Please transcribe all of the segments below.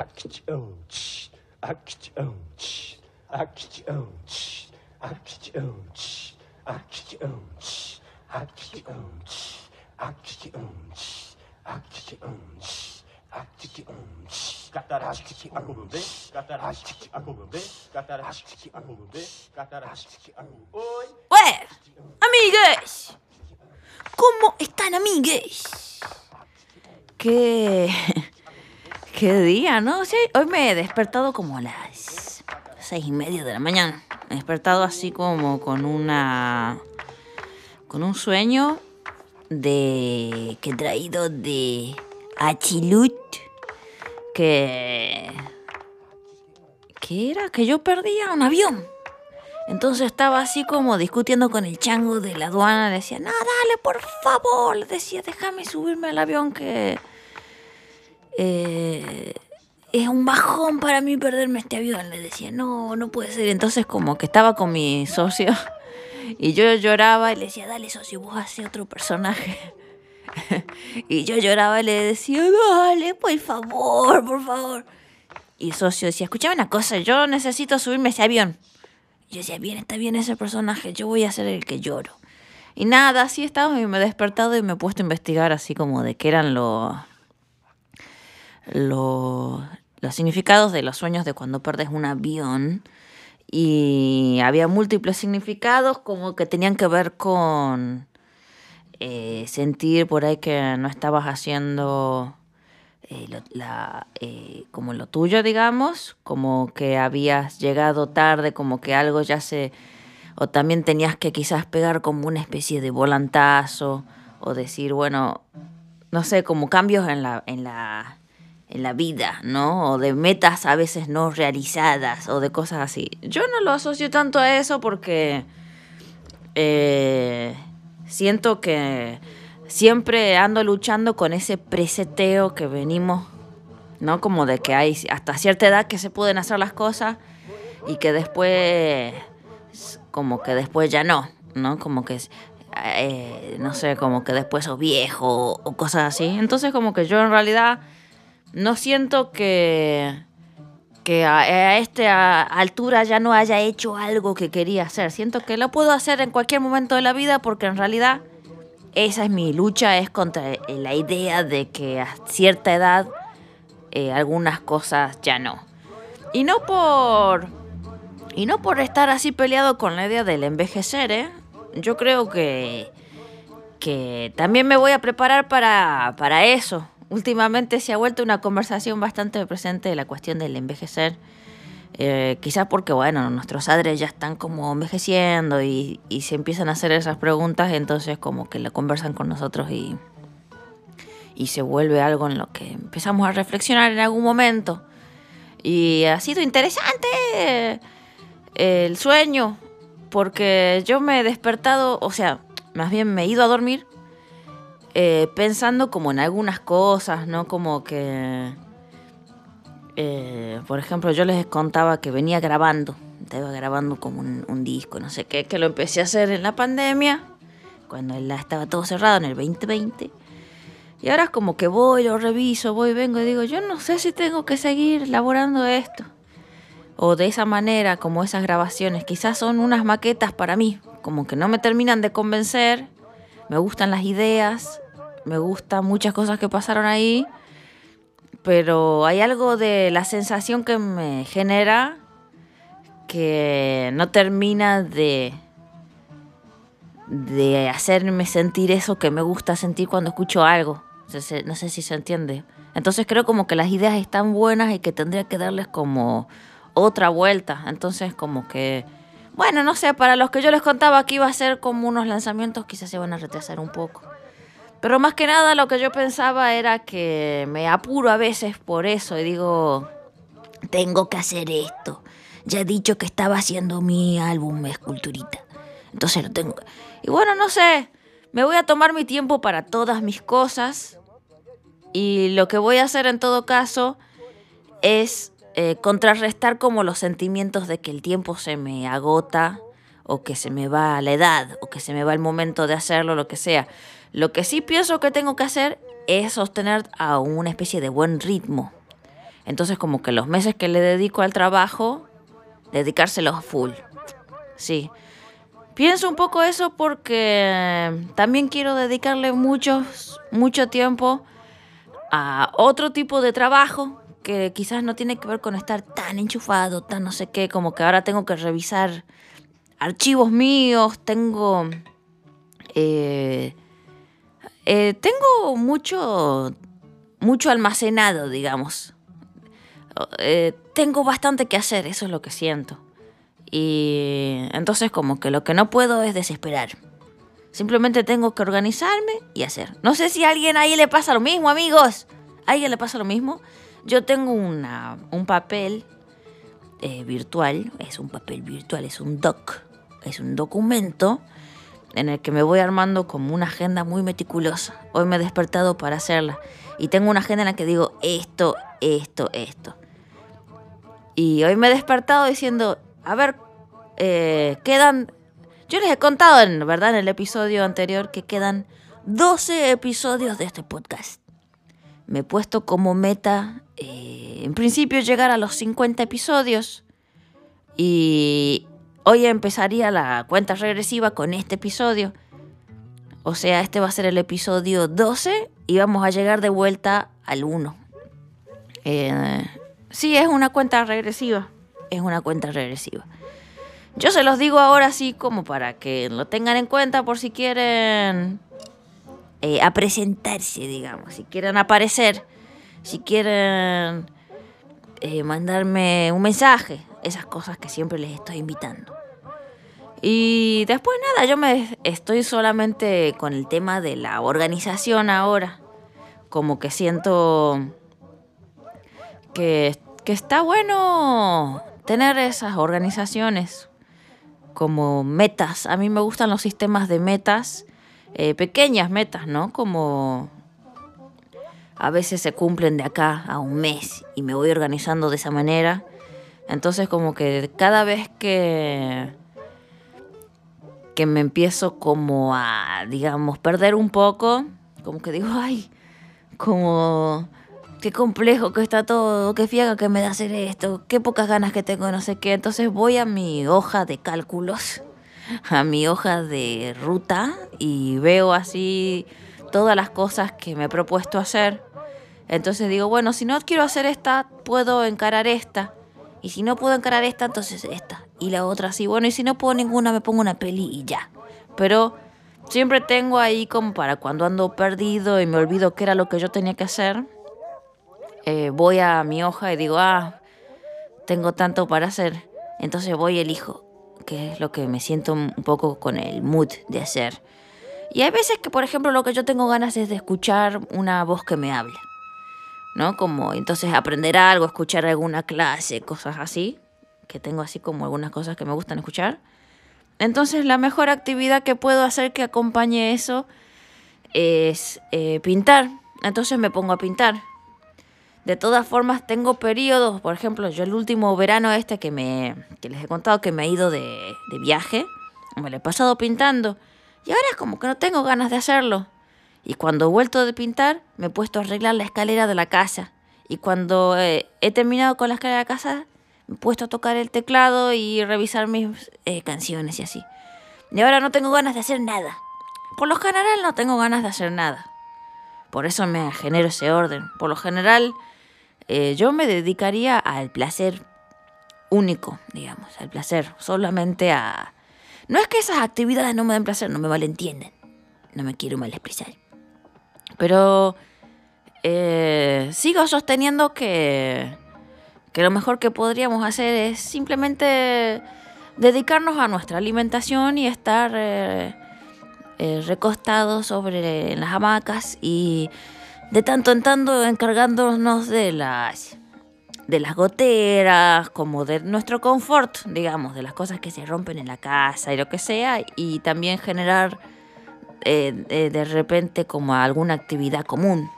Actião, actião, actião, actião, actião, actião, actião, actião. Arctic Orange. Cataractic Acobambé, Cataractic Acobambé, Cataractic Acobambé, Cataractic Oi. Ué, amigas! Como estão amigas? Que... qué día, ¿no? Sí, hoy me he despertado como a las seis y media de la mañana. Me he despertado así como con una, con un sueño de que he traído de Achilut, que, que era que yo perdía un avión. Entonces estaba así como discutiendo con el chango de la aduana. Decía, no, dale, por favor. Le decía, déjame subirme al avión que... eh, es un bajón para mí perderme este avión. Le decía, no, no puede ser. Entonces como que estaba con mi socio y yo lloraba y le decía, dale socio, vos haces otro personaje. y yo lloraba y le decía, dale, por favor, por favor. Y socio decía, escúchame una cosa, yo necesito subirme a ese avión. Y yo decía, bien, está bien ese personaje, yo voy a ser el que lloro. Y nada, así estaba y me he despertado y me he puesto a investigar así como de qué eran los lo- los significados de los sueños de cuando perdes un avión. Y había múltiples significados como que tenían que ver con eh, sentir por ahí que no estabas haciendo eh, la, eh, como lo tuyo, digamos, como que habías llegado tarde, como que algo ya se... O también tenías que quizás pegar como una especie de volantazo o decir, bueno, no sé, como cambios en la, en la, en la vida, ¿no? O de metas a veces no realizadas o de cosas así. Yo no lo asocio tanto a eso porque eh, siento que siempre ando luchando con ese preseteo que venimos, ¿no? Como de que hay hasta cierta edad que se pueden hacer las cosas y que después, como que después ya no, ¿no? Como que, eh, no sé, como que después sos viejo o cosas así. Entonces como que yo en realidad no siento que que a, esta altura ya no haya hecho algo que quería hacer. Siento que lo puedo hacer en cualquier momento de la vida porque en realidad esa es mi lucha, es contra eh, la idea de que a cierta edad eh, algunas cosas ya no. Y no por y no por estar así peleado con la idea del envejecer, ¿eh? Yo creo que que también me voy a preparar para, para eso. Últimamente se ha vuelto una conversación bastante presente de la cuestión del envejecer. Eh, quizás porque, bueno, nuestros padres ya están como envejeciendo y, se empiezan a hacer esas preguntas, entonces como que la conversan con nosotros y, y se vuelve algo en lo que empezamos a reflexionar en algún momento. Y ha sido interesante eh, el sueño, porque yo me he despertado, o sea, más bien me he ido a dormir eh, pensando como en algunas cosas, ¿no? Como que, eh, por ejemplo, yo les contaba que venía grabando, estaba grabando como un, disco, no sé qué, que lo empecé a hacer en la pandemia, cuando estaba todo cerrado en el 2020. Y ahora es como que voy, lo reviso, voy, vengo y digo, yo no sé si tengo que seguir elaborando esto. O de esa manera, como esas grabaciones, quizás son unas maquetas para mí, como que no me terminan de convencer, me gustan las ideas, me gustan muchas cosas que pasaron ahí, pero hay algo de la sensación que me genera que no termina de de hacerme sentir eso que me gusta sentir cuando escucho algo. No sé, si se entiende. Entonces creo como que las ideas están buenas y que tendría que darles como otra vuelta. Entonces como que, bueno, no sé, para los que yo les contaba que iba a ser como unos lanzamientos, quizás se van a retrasar un poco. Pero más que nada lo que yo pensaba era que me apuro a veces por eso y digo, tengo que hacer esto. Ya he dicho que estaba haciendo mi álbum Esculturita. Entonces lo tengo. Y bueno, no sé, me voy a tomar mi tiempo para todas mis cosas. Y lo que voy a hacer en todo caso es eh, contrarrestar como los sentimientos de que el tiempo se me agota o que se me va la edad o que se me va el momento de hacerlo, lo que sea. Lo que sí pienso que tengo que hacer es sostener a una especie de buen ritmo. Entonces como que los meses que le dedico al trabajo, dedicárselos full. Sí. Pienso un poco eso porque también quiero dedicarle mucho tiempo a otro tipo de trabajo que quizás no tiene que ver con estar tan enchufado, tan no sé qué, como que ahora tengo que revisar archivos míos, tengo... Eh, eh, tengo mucho, mucho almacenado, digamos. Eh, tengo bastante que hacer, eso es lo que siento. Y entonces como que lo que no puedo es desesperar. Simplemente tengo que organizarme y hacer. No sé si a alguien ahí le pasa lo mismo, amigos. ¿A alguien le pasa lo mismo? Yo tengo una, un papel eh, virtual, es un papel virtual, es un doc, es un documento en el que me voy armando como una agenda muy meticulosa. Hoy me he despertado para hacerla y tengo una agenda en la que digo esto, esto, esto. Y hoy me he despertado diciendo, a ver, eh, quedan... Yo les he contado, en verdad, en el episodio anterior que quedan 12 episodios de este podcast. Me he puesto como meta, eh, en principio, llegar a los 50 episodios. Y hoy empezaría la cuenta regresiva con este episodio. O sea, este va a ser el episodio 12 y vamos a llegar de vuelta al 1. Eh, sí, es una cuenta regresiva. Es una cuenta regresiva. Yo se los digo ahora así como para que lo tengan en cuenta por si quieren eh, a presentarse, digamos, si quieren aparecer, si quieren eh, mandarme un mensaje, esas cosas que siempre les estoy invitando. Y después nada, yo me estoy solamente con el tema de la organización ahora. Como que siento que, que está bueno tener esas organizaciones como metas. A mí me gustan los sistemas de metas, eh, pequeñas metas, ¿no? Como a veces se cumplen de acá a un mes y me voy organizando de esa manera. Entonces como que cada vez que que me empiezo como a, digamos, perder un poco, como que digo, ay, como, qué complejo que está todo, qué fiega que me da hacer esto, qué pocas ganas que tengo, no sé qué. Entonces voy a mi hoja de cálculos, a mi hoja de ruta y veo así todas las cosas que me he propuesto hacer. Entonces digo, bueno, si no quiero hacer esta, puedo encarar esta. Y si no puedo encarar esta, entonces esta. Y la otra sí. Bueno, y si no puedo ninguna, me pongo una peli y ya. Pero siempre tengo ahí como para cuando ando perdido y me olvido qué era lo que yo tenía que hacer. Eh, voy a mi hoja y digo, ah, tengo tanto para hacer. Entonces voy y elijo, que es lo que me siento un poco con el mood de hacer. Y hay veces que, por ejemplo, lo que yo tengo ganas es de escuchar una voz que me habla. ¿No? Como entonces aprender algo, escuchar alguna clase, cosas así, que tengo así como algunas cosas que me gustan escuchar. Entonces la mejor actividad que puedo hacer que acompañe eso es eh, pintar. Entonces me pongo a pintar. De todas formas tengo periodos, por ejemplo, yo el último verano este que, me, que les he contado que me he ido de, de viaje, me lo he pasado pintando. Y ahora es como que no tengo ganas de hacerlo. Y cuando he vuelto de pintar, me he puesto a arreglar la escalera de la casa. Y cuando eh, he terminado con la escalera de la casa, me he puesto a tocar el teclado y revisar mis eh, canciones y así. Y ahora no tengo ganas de hacer nada. Por lo general no tengo ganas de hacer nada. Por eso me genero ese orden. Por lo general eh, yo me dedicaría al placer único, digamos, al placer. Solamente a... No es que esas actividades no me den placer, no me malentienden. No me quiero mal expresar. Pero eh, sigo sosteniendo que, que lo mejor que podríamos hacer es simplemente dedicarnos a nuestra alimentación y estar eh, eh, recostados sobre las hamacas y de tanto en tanto encargándonos de las de las goteras, como de nuestro confort, digamos, de las cosas que se rompen en la casa y lo que sea, y también generar eh, eh, de repente como alguna actividad común.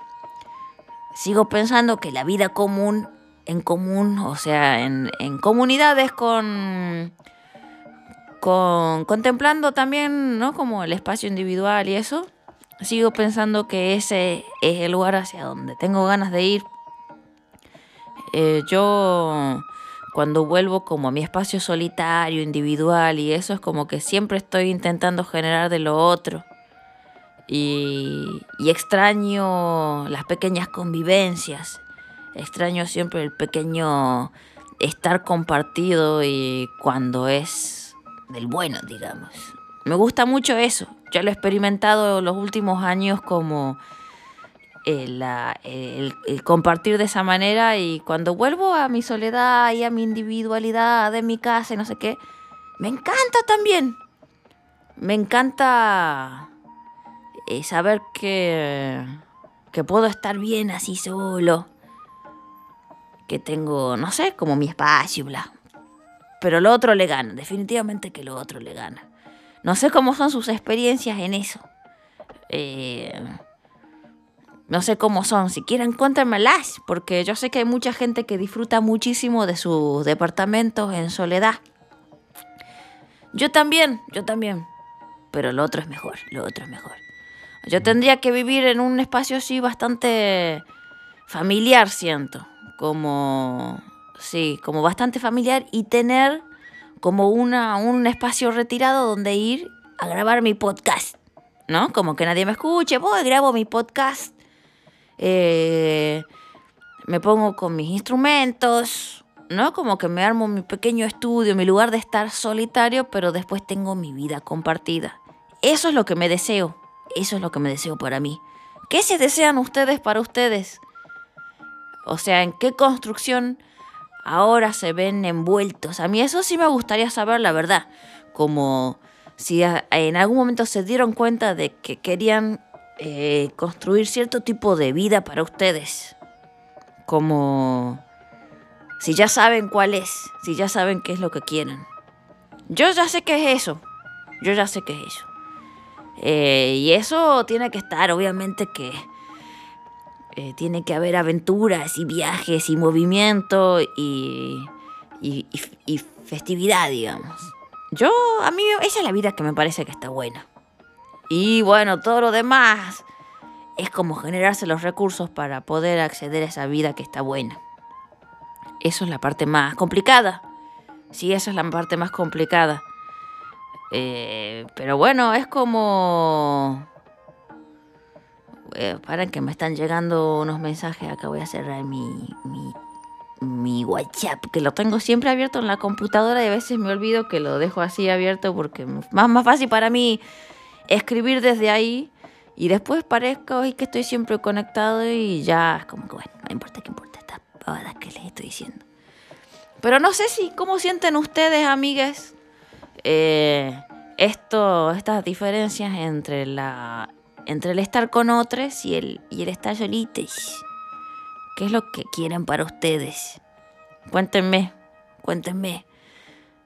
Sigo pensando que la vida común, en común, o sea, en, comunidades con, con, contemplando también, ¿no? Como el espacio individual y eso, sigo pensando que ese es el lugar hacia donde tengo ganas de ir. Eh, yo cuando vuelvo como a mi espacio solitario, individual y eso es como que siempre estoy intentando generar de lo otro. Y, y extraño las pequeñas convivencias, extraño siempre el pequeño estar compartido y cuando es del bueno, digamos. Me gusta mucho eso. Ya lo he experimentado los últimos años como el, el, compartir de esa manera y cuando vuelvo a mi soledad y a mi individualidad de mi casa y no sé qué, me encanta también. Me encanta eh, saber que, que puedo estar bien así solo. Que tengo, no sé, como mi espacio, bla. Pero lo otro le gana, definitivamente que lo otro le gana. No sé cómo son sus experiencias en eso. Eh, no sé cómo son, si quieren cuéntenmelas, porque yo sé que hay mucha gente que disfruta muchísimo de sus departamentos en soledad. Yo también, yo también, pero lo otro es mejor, lo otro es mejor. Yo tendría que vivir en un espacio así bastante familiar, siento, como sí, como bastante familiar y tener como una, un espacio retirado donde ir a grabar mi podcast, ¿no? Como que nadie me escuche, voy, grabo mi podcast eh, me pongo con mis instrumentos, ¿no? Como que me armo mi pequeño estudio, mi lugar de estar solitario, pero después tengo mi vida compartida. Eso es lo que me deseo, eso es lo que me deseo para mí. ¿Qué se desean ustedes para ustedes? O sea, ¿en qué construcción ahora se ven envueltos? A mí eso sí me gustaría saber la verdad. Como si en algún momento se dieron cuenta de que querían eh, construir cierto tipo de vida para ustedes. Como si ya saben cuál es, si ya saben qué es lo que quieren. Yo ya sé qué es eso. Yo ya sé qué es eso. Eh, y eso tiene que estar, obviamente que eh, tiene que haber aventuras y viajes y movimiento y, y, y festividad, digamos. Yo, a mí, esa es la vida que me parece que está buena. Y bueno, todo lo demás es como generarse los recursos para poder acceder a esa vida que está buena. Eso es la parte más complicada. Sí, esa es la parte más complicada. Eh, pero bueno, es como... Eh, para que me están llegando unos mensajes. Acá voy a cerrar mi, mi, mi WhatsApp, que lo tengo siempre abierto en la computadora y a veces me olvido que lo dejo así abierto porque más, más fácil para mí escribir desde ahí y después parezco hoy que estoy siempre conectado y ya es como que bueno, no importa qué importa esta pavada que les estoy diciendo. Pero no sé si, ¿cómo sienten ustedes, amigues? Eh, esto, estas diferencias entre la entre el estar con otros y el, y el estar solitos. ¿Qué es lo que quieren para ustedes? Cuéntenme, cuéntenme.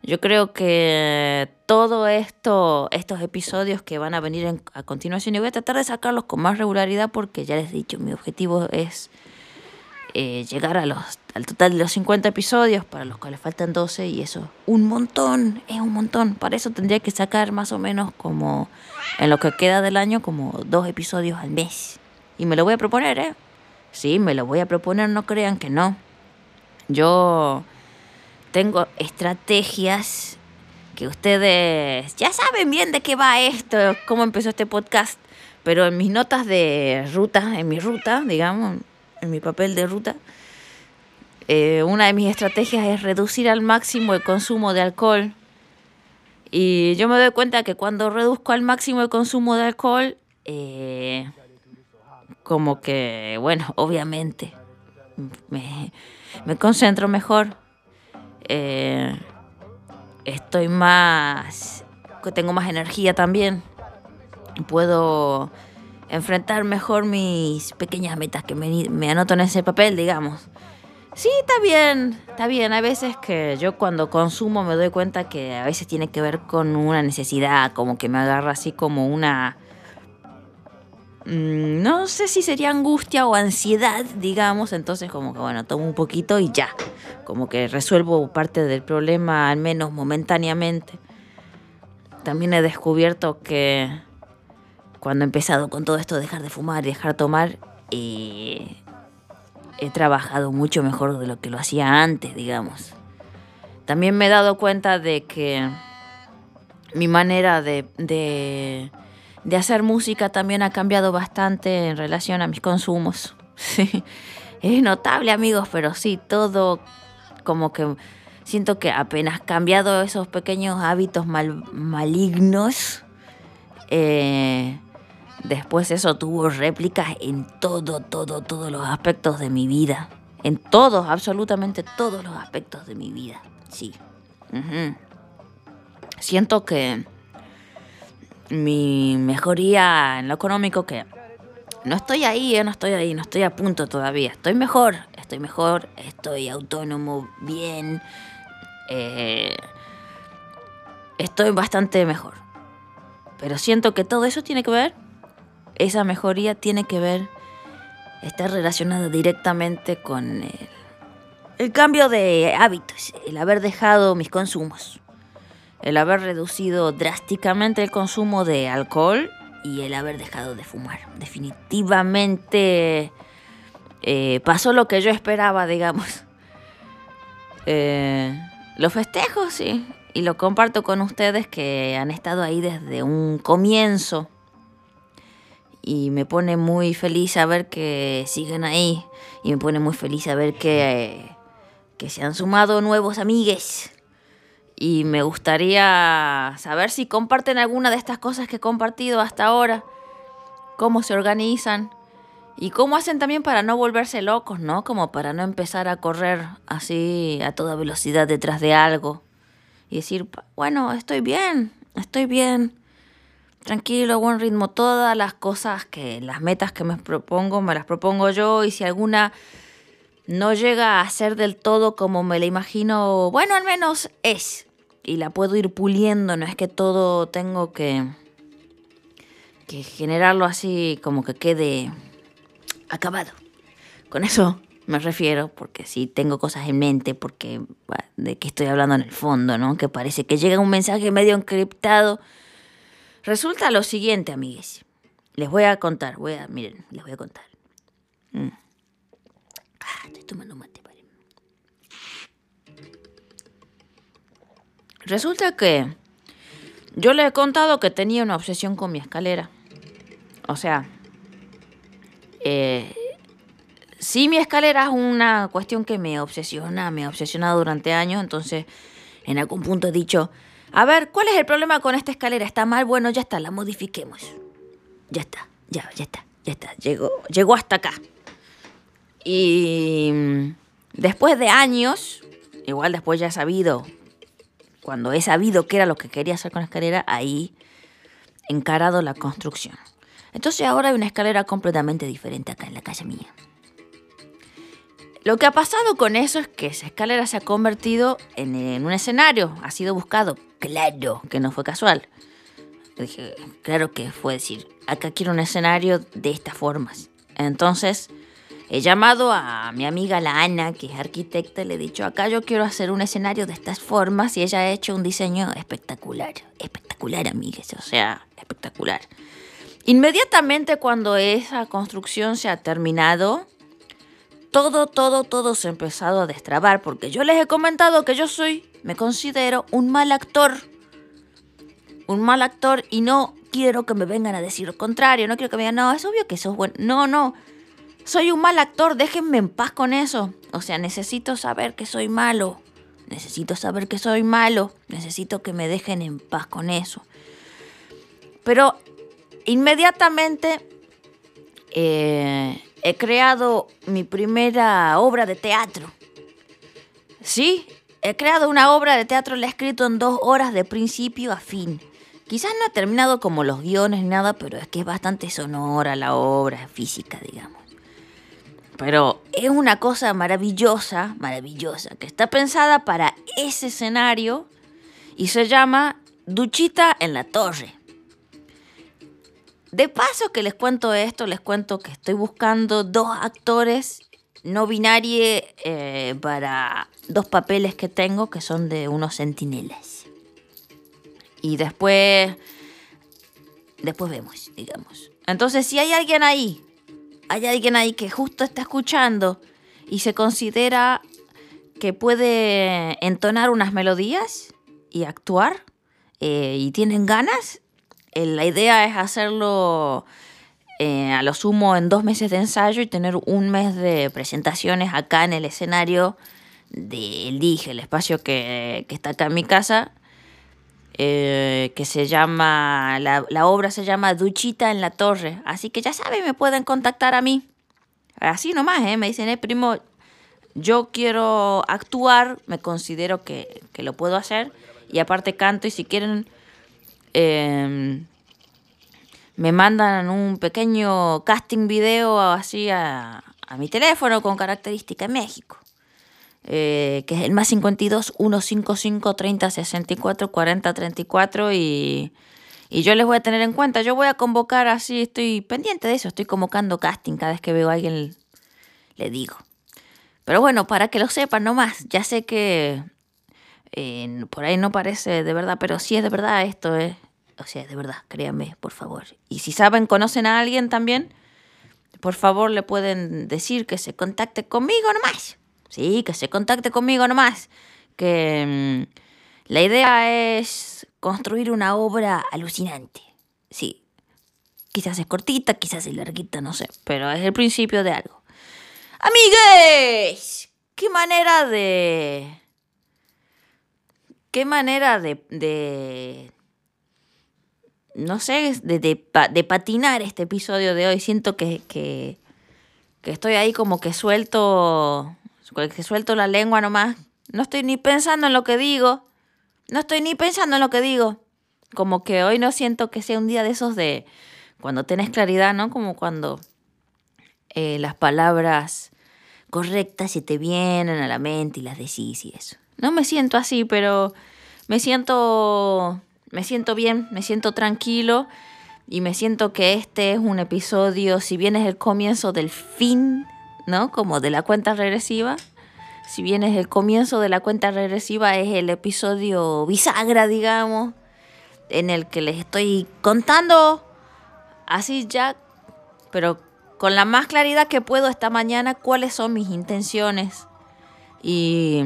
Yo creo que todo esto, estos episodios que van a venir a continuación, y voy a tratar de sacarlos con más regularidad porque ya les he dicho, mi objetivo es eh, llegar a los, al total de los 50 episodios, para los cuales faltan 12, y eso, un montón, es un montón. Para eso tendría que sacar más o menos como, en lo que queda del año, como dos episodios al mes. Y me lo voy a proponer, ¿eh? Sí, me lo voy a proponer, no crean que no. Yo tengo estrategias que ustedes ya saben bien de qué va esto, cómo empezó este podcast, pero en mis notas de ruta, en mi ruta, digamos, en mi papel de ruta, eh, una de mis estrategias es reducir al máximo el consumo de alcohol. Y yo me doy cuenta que cuando reduzco al máximo el consumo de alcohol, eh, como que, bueno, obviamente, me, me concentro mejor eh, estoy más, tengo más energía también. Puedo enfrentar mejor mis pequeñas metas que me, me anoto en ese papel, digamos. Sí, está bien, está bien. Hay veces que yo cuando consumo me doy cuenta que a veces tiene que ver con una necesidad, como que me agarra así como una Mm, no sé si sería angustia o ansiedad, digamos, entonces como que bueno, tomo un poquito y ya, como que resuelvo parte del problema al menos momentáneamente. También he descubierto que cuando he empezado con todo esto de dejar de fumar y dejar de tomar, eh, he trabajado mucho mejor de lo que lo hacía antes, digamos. También me he dado cuenta de que mi manera de, de, hacer música también ha cambiado bastante en relación a mis consumos. Es notable, amigos, pero sí, todo como que siento que apenas cambiado esos pequeños hábitos mal, malignos, eh, después eso tuvo réplicas en todo, todo, todos los aspectos de mi vida. En todos, absolutamente todos los aspectos de mi vida. Sí. Siento que mi mejoría en lo económico que no estoy ahí, eh, no estoy ahí, no estoy a punto todavía. Estoy mejor, estoy mejor, estoy autónomo, bien. Eh, estoy bastante mejor. Pero siento que todo eso tiene que ver, esa mejoría tiene que ver, está relacionada directamente con el, el cambio de hábitos, el haber dejado mis consumos, el haber reducido drásticamente el consumo de alcohol y el haber dejado de fumar. Definitivamente eh, pasó lo que yo esperaba, digamos. Eh, lo festejo, sí, y lo comparto con ustedes que han estado ahí desde un comienzo. Y me pone muy feliz saber que siguen ahí. Y me pone muy feliz saber que, que se han sumado nuevos amigues y me gustaría saber si comparten alguna de estas cosas que he compartido hasta ahora, cómo se organizan y cómo hacen también para no volverse locos, ¿no? Como para no empezar a correr así a toda velocidad detrás de algo y decir, bueno, estoy bien, estoy bien, tranquilo, buen ritmo, todas las cosas que, las metas que me propongo, me las propongo yo y si alguna no llega a ser del todo como me la imagino, bueno, al menos es y la puedo ir puliendo, no es que todo tengo que, que generarlo así como que quede acabado. Con eso me refiero, porque sí tengo cosas en mente, porque de qué estoy hablando en el fondo, ¿no? Que parece que llega un mensaje medio encriptado. Resulta lo siguiente, amigues. Les voy a contar, voy a, miren, les voy a contar. Mm. Ah, estoy tomando mate. Resulta que yo le he contado que tenía una obsesión con mi escalera. O sea, eh, sí mi escalera es una cuestión que me obsesiona, me ha obsesionado durante años, entonces en algún punto he dicho, a ver, ¿cuál es el problema con esta escalera? ¿Está mal? Bueno, ya está, la modifiquemos. Ya está, ya, ya está, ya está, llegó, llegó hasta acá. Y después de años, igual después ya he sabido cuando he sabido qué era lo que quería hacer con la escalera, ahí encarado la construcción. Entonces ahora hay una escalera completamente diferente acá en la calle mía. Lo que ha pasado con eso es que esa escalera se ha convertido en, un escenario, ha sido buscado. Claro que no fue casual. Dije, claro que fue decir, acá quiero un escenario de estas formas. Entonces, He llamado a mi amiga la Ana, que es arquitecta, y le he dicho, acá yo quiero hacer un escenario de estas formas y ella ha hecho un diseño espectacular, espectacular, amigas, o sea, espectacular. Inmediatamente cuando esa construcción se ha terminado, todo, todo, todo se ha empezado a destrabar, porque yo les he comentado que yo soy, me considero un mal actor. Un mal actor y no quiero que me vengan a decir lo contrario, no quiero que me digan, no, es obvio que sos bueno. No, no, soy un mal actor, déjenme en paz con eso. O sea, necesito saber que soy malo. Necesito saber que soy malo. Necesito que me dejen en paz con eso. Pero inmediatamente eh, he creado mi primera obra de teatro. Sí, he creado una obra de teatro, la he escrito en dos horas de principio a fin. Quizás no ha terminado como los guiones ni nada, pero es que es bastante sonora la obra física, digamos. Pero es una cosa maravillosa, maravillosa, que está pensada para ese escenario y se llama Duchita en la Torre. De paso que les cuento esto, les cuento que estoy buscando dos actores no binarios eh, para dos papeles que tengo que son de unos centinelas. Y después, después vemos, digamos. Entonces, si hay alguien ahí hay alguien ahí que justo está escuchando y se considera que puede entonar unas melodías y actuar eh, y tienen ganas, la idea es hacerlo eh, a lo sumo en dos meses de ensayo y tener un mes de presentaciones acá en el escenario del Dije, el espacio que, está acá en mi casa, que se llama, la, la, obra se llama Duchita en la Torre. Así que ya saben, me pueden contactar a mí. Así nomás, ¿eh? me dicen, eh, primo, yo quiero actuar, me considero que, lo puedo hacer y aparte canto y si quieren em, me mandan un pequeño casting video así a, mi teléfono con característica México. Eh, que es el más 52 155 30 64 40 34 y, y yo les voy a tener en cuenta. Yo voy a convocar así, estoy pendiente de eso, estoy convocando casting cada vez que veo a alguien, le digo. Pero bueno, para que lo sepan nomás, ya sé que por ahí no parece de verdad, pero sí es de verdad esto, es, o sea, de verdad, créanme, por favor. Y si saben, conocen a alguien también, por favor le pueden decir que se contacte conmigo nomás. Sí, que se contacte conmigo nomás. Que mm, la idea es construir una obra alucinante. Sí, quizás es cortita, quizás es larguita, no sé, pero es el principio de algo. Amigues, qué manera de... Qué manera de... de no sé, de, de, patinar este episodio de hoy. Siento que, que, que estoy ahí como que suelto, que suelto la lengua nomás. No estoy ni pensando en lo que digo. No estoy ni pensando en lo que digo. Como que hoy no siento que sea un día de esos de cuando tenés claridad, ¿no? Como cuando eh, las palabras correctas se te vienen a la mente y las decís y eso. No me siento así, pero me siento, me siento bien, me siento tranquilo y me siento que este es un episodio, si bien es el comienzo del fin, ¿no? Como de la cuenta regresiva. Si bien es el comienzo de la cuenta regresiva, es el episodio bisagra, digamos, en el que les estoy contando así ya, pero con la más claridad que puedo esta mañana cuáles son mis intenciones. Y,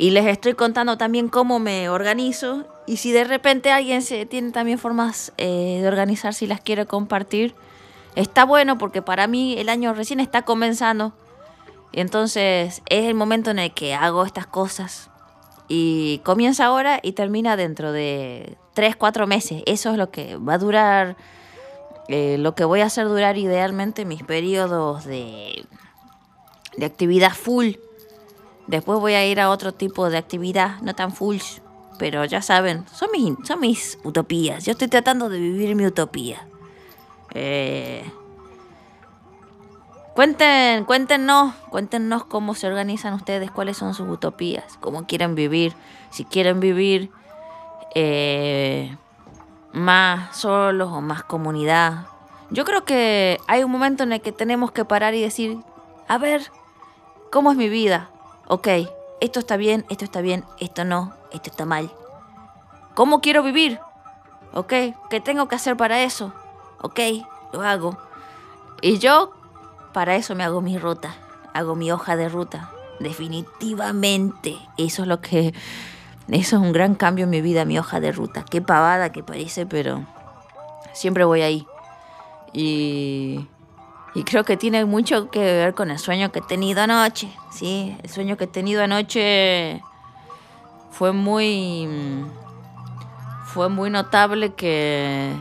y, les estoy contando también cómo me organizo. Y si de repente alguien se tiene también formas eh, de organizar, si las quiere compartir, está bueno porque para mí el año recién está comenzando. Y entonces es el momento en el que hago estas cosas. Y comienza ahora y termina dentro de 3, 4 meses. Eso es lo que va a durar eh, lo que voy a hacer durar idealmente mis periodos de, de actividad full. Después voy a ir a otro tipo de actividad, no tan full, pero ya saben, son mis, son mis utopías. Yo estoy tratando de vivir mi utopía. Eh, cuenten, cuéntenos, cuéntenos cómo se organizan ustedes, cuáles son sus utopías, cómo quieren vivir, si quieren vivir eh, más solos o más comunidad. Yo creo que hay un momento en el que tenemos que parar y decir, a ver, ¿cómo es mi vida? Ok, esto está bien, esto está bien, esto no, esto está mal. ¿Cómo quiero vivir? Ok, ¿qué tengo que hacer para eso? Ok, lo hago. Y yo para eso me hago mi ruta, hago mi hoja de ruta. Definitivamente, eso es lo que eso es un gran cambio en mi vida, mi hoja de ruta. Qué pavada que parece, pero siempre voy ahí. Y, y creo que tiene mucho que ver con el sueño que he tenido anoche. Sí, el sueño que he tenido anoche fue muy fue muy notable que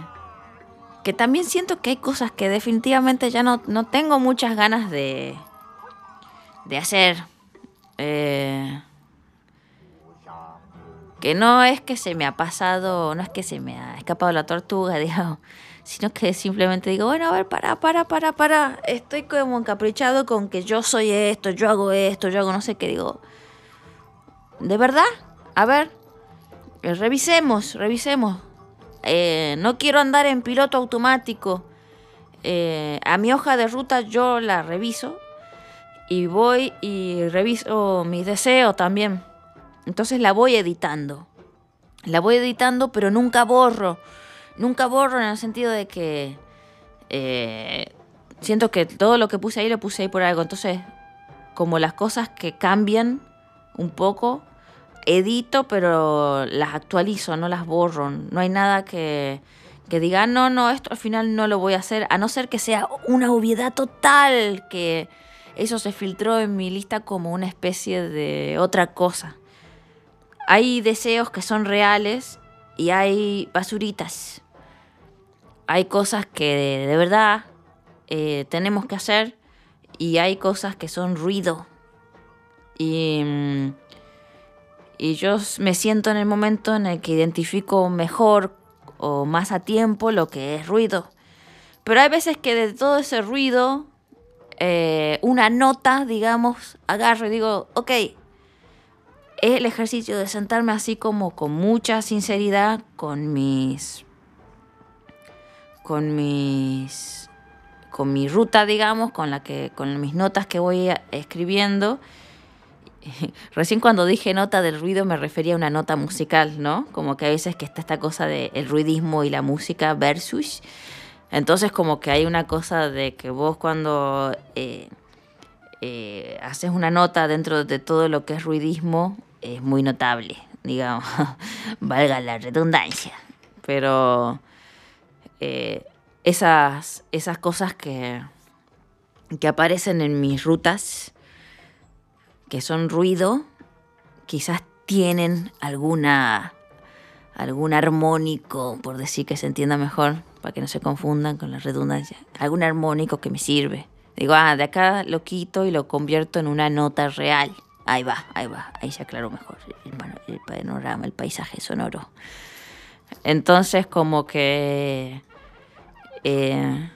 que también siento que hay cosas que definitivamente ya no, no tengo muchas ganas de de hacer. Eh, que no es que se me ha pasado, no es que se me ha escapado la tortuga, digamos, sino que simplemente digo, bueno, a ver, para, para, para, para, estoy como encaprichado con que yo soy esto, yo hago esto, yo hago no sé qué, digo, ¿de verdad? A ver, eh, revisemos, revisemos. Eh, no quiero andar en piloto automático. Eh, a mi hoja de ruta yo la reviso y voy y reviso mis deseos también entonces la voy editando. La voy editando, pero nunca borro. Nunca borro en el sentido de que eh, siento que todo lo que puse ahí lo puse ahí por algo. Entonces como las cosas que cambian un poco, edito, pero las actualizo, no las borro. No hay nada que, que diga, no, no, esto al final no lo voy a hacer, a no ser que sea una obviedad total, que eso se filtró en mi lista como una especie de otra cosa. Hay deseos que son reales y hay basuritas. Hay cosas que de, verdad eh, tenemos que hacer y hay cosas que son ruido. Y, mm, y yo me siento en el momento en el que identifico mejor o más a tiempo lo que es ruido. Pero hay veces que de todo ese ruido, eh, una nota, digamos, agarro y digo, ok, es el ejercicio de sentarme así como con mucha sinceridad con mis con mis con mi ruta, digamos, con la que con mis notas que voy escribiendo. Recién cuando dije nota del ruido me refería a una nota musical, ¿no? Como que a veces que está esta cosa de el ruidismo y la música versus. Entonces como que hay una cosa de que vos cuando eh, eh, haces una nota dentro de todo lo que es ruidismo es muy notable, digamos, valga la redundancia. Pero eh, esas, esas cosas que, que aparecen en mis rutas, que son ruido, quizás tienen alguna algún armónico, por decir que se entienda mejor, para que no se confundan con la redundancia, algún armónico que me sirve. Digo, ah, de acá lo quito y lo convierto en una nota real. Ahí va, ahí va, ahí se aclaró mejor el, el panorama, el paisaje sonoro. Entonces como que eh,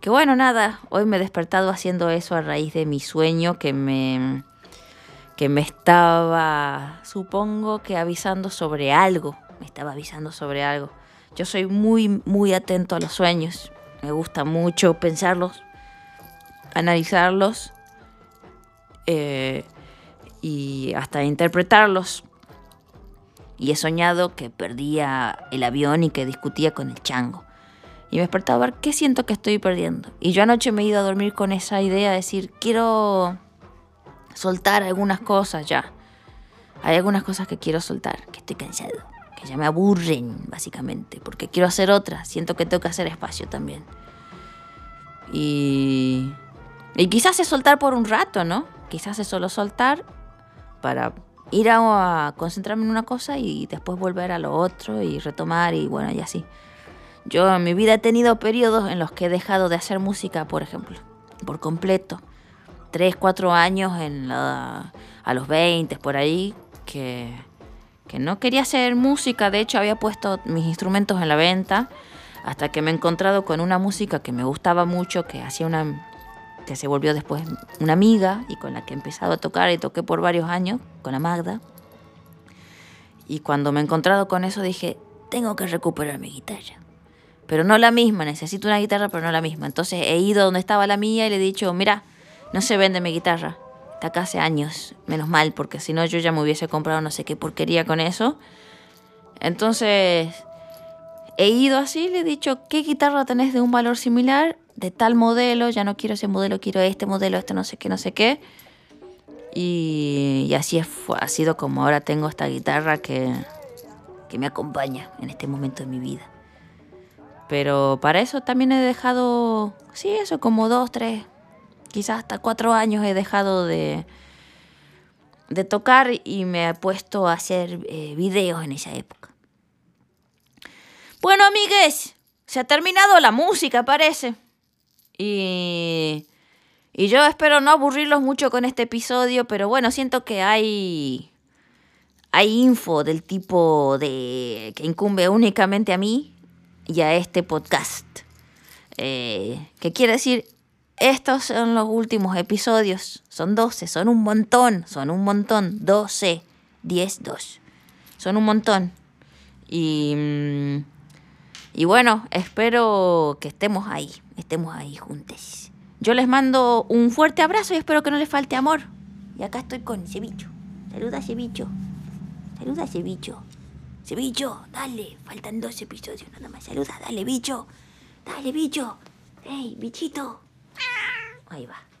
que bueno, nada, hoy me he despertado haciendo eso a raíz de mi sueño que me, que me estaba, supongo que avisando sobre algo, me estaba avisando sobre algo. Yo soy muy, muy atento a los sueños, me gusta mucho pensarlos, analizarlos eh, y hasta interpretarlos. Y he soñado que perdía el avión y que discutía con el chango. Y me despertaba a ver qué siento que estoy perdiendo. Y yo anoche me he ido a dormir con esa idea de decir, quiero soltar algunas cosas ya. Hay algunas cosas que quiero soltar, que estoy cansado, que ya me aburren, básicamente, porque quiero hacer otras. Siento que tengo que hacer espacio también. Y, y quizás es soltar por un rato, ¿no? Quizás es solo soltar para ir a, a concentrarme en una cosa y después volver a lo otro y retomar y bueno, y así. Yo en mi vida he tenido periodos en los que he dejado de hacer música, por ejemplo, por completo. Tres, cuatro años en a los 20, por ahí, que, que no quería hacer música. De hecho, había puesto mis instrumentos en la venta hasta que me he encontrado con una música que me gustaba mucho, que hacía una que se volvió después una amiga y con la que he empezado a tocar y toqué por varios años con la Magda. Y cuando me he encontrado con eso dije, tengo que recuperar mi guitarra pero no la misma, necesito una guitarra, pero no la misma. Entonces he ido donde estaba la mía y le he dicho, mira, no se vende mi guitarra. Está acá hace años, menos mal, porque si no yo ya me hubiese comprado no sé qué porquería con eso. Entonces he ido así, le he dicho, ¿qué guitarra tenés de un valor similar? De tal modelo, ya no quiero ese modelo, quiero este modelo, este no sé qué, no sé qué. Y, así ha sido como ahora tengo esta guitarra que, que me acompaña en este momento de mi vida. Pero para eso también he dejado, sí, eso, como dos, tres, quizás hasta cuatro años he dejado de, de tocar y me he puesto a hacer eh, videos en esa época. Bueno, amigues, se ha terminado la música, parece. Y, y yo espero no aburrirlos mucho con este episodio, pero bueno, siento que hay, hay info del tipo de que incumbe únicamente a mí y a este podcast. Eh, ¿Qué quiere decir? Estos son los últimos episodios. Son 12, son un montón, son un montón. 12, 10, 2. Son un montón. Y, mm, y bueno, espero que estemos ahí, estemos ahí juntos. Yo les mando un fuerte abrazo y espero que no les falte amor. Y acá estoy con ese bicho. Saluda bicho. Saluda a ese bicho. Dale, faltan dos episodios nada más. Saluda, dale, bicho. Dale, bicho. Hey, bichito. Ahí va.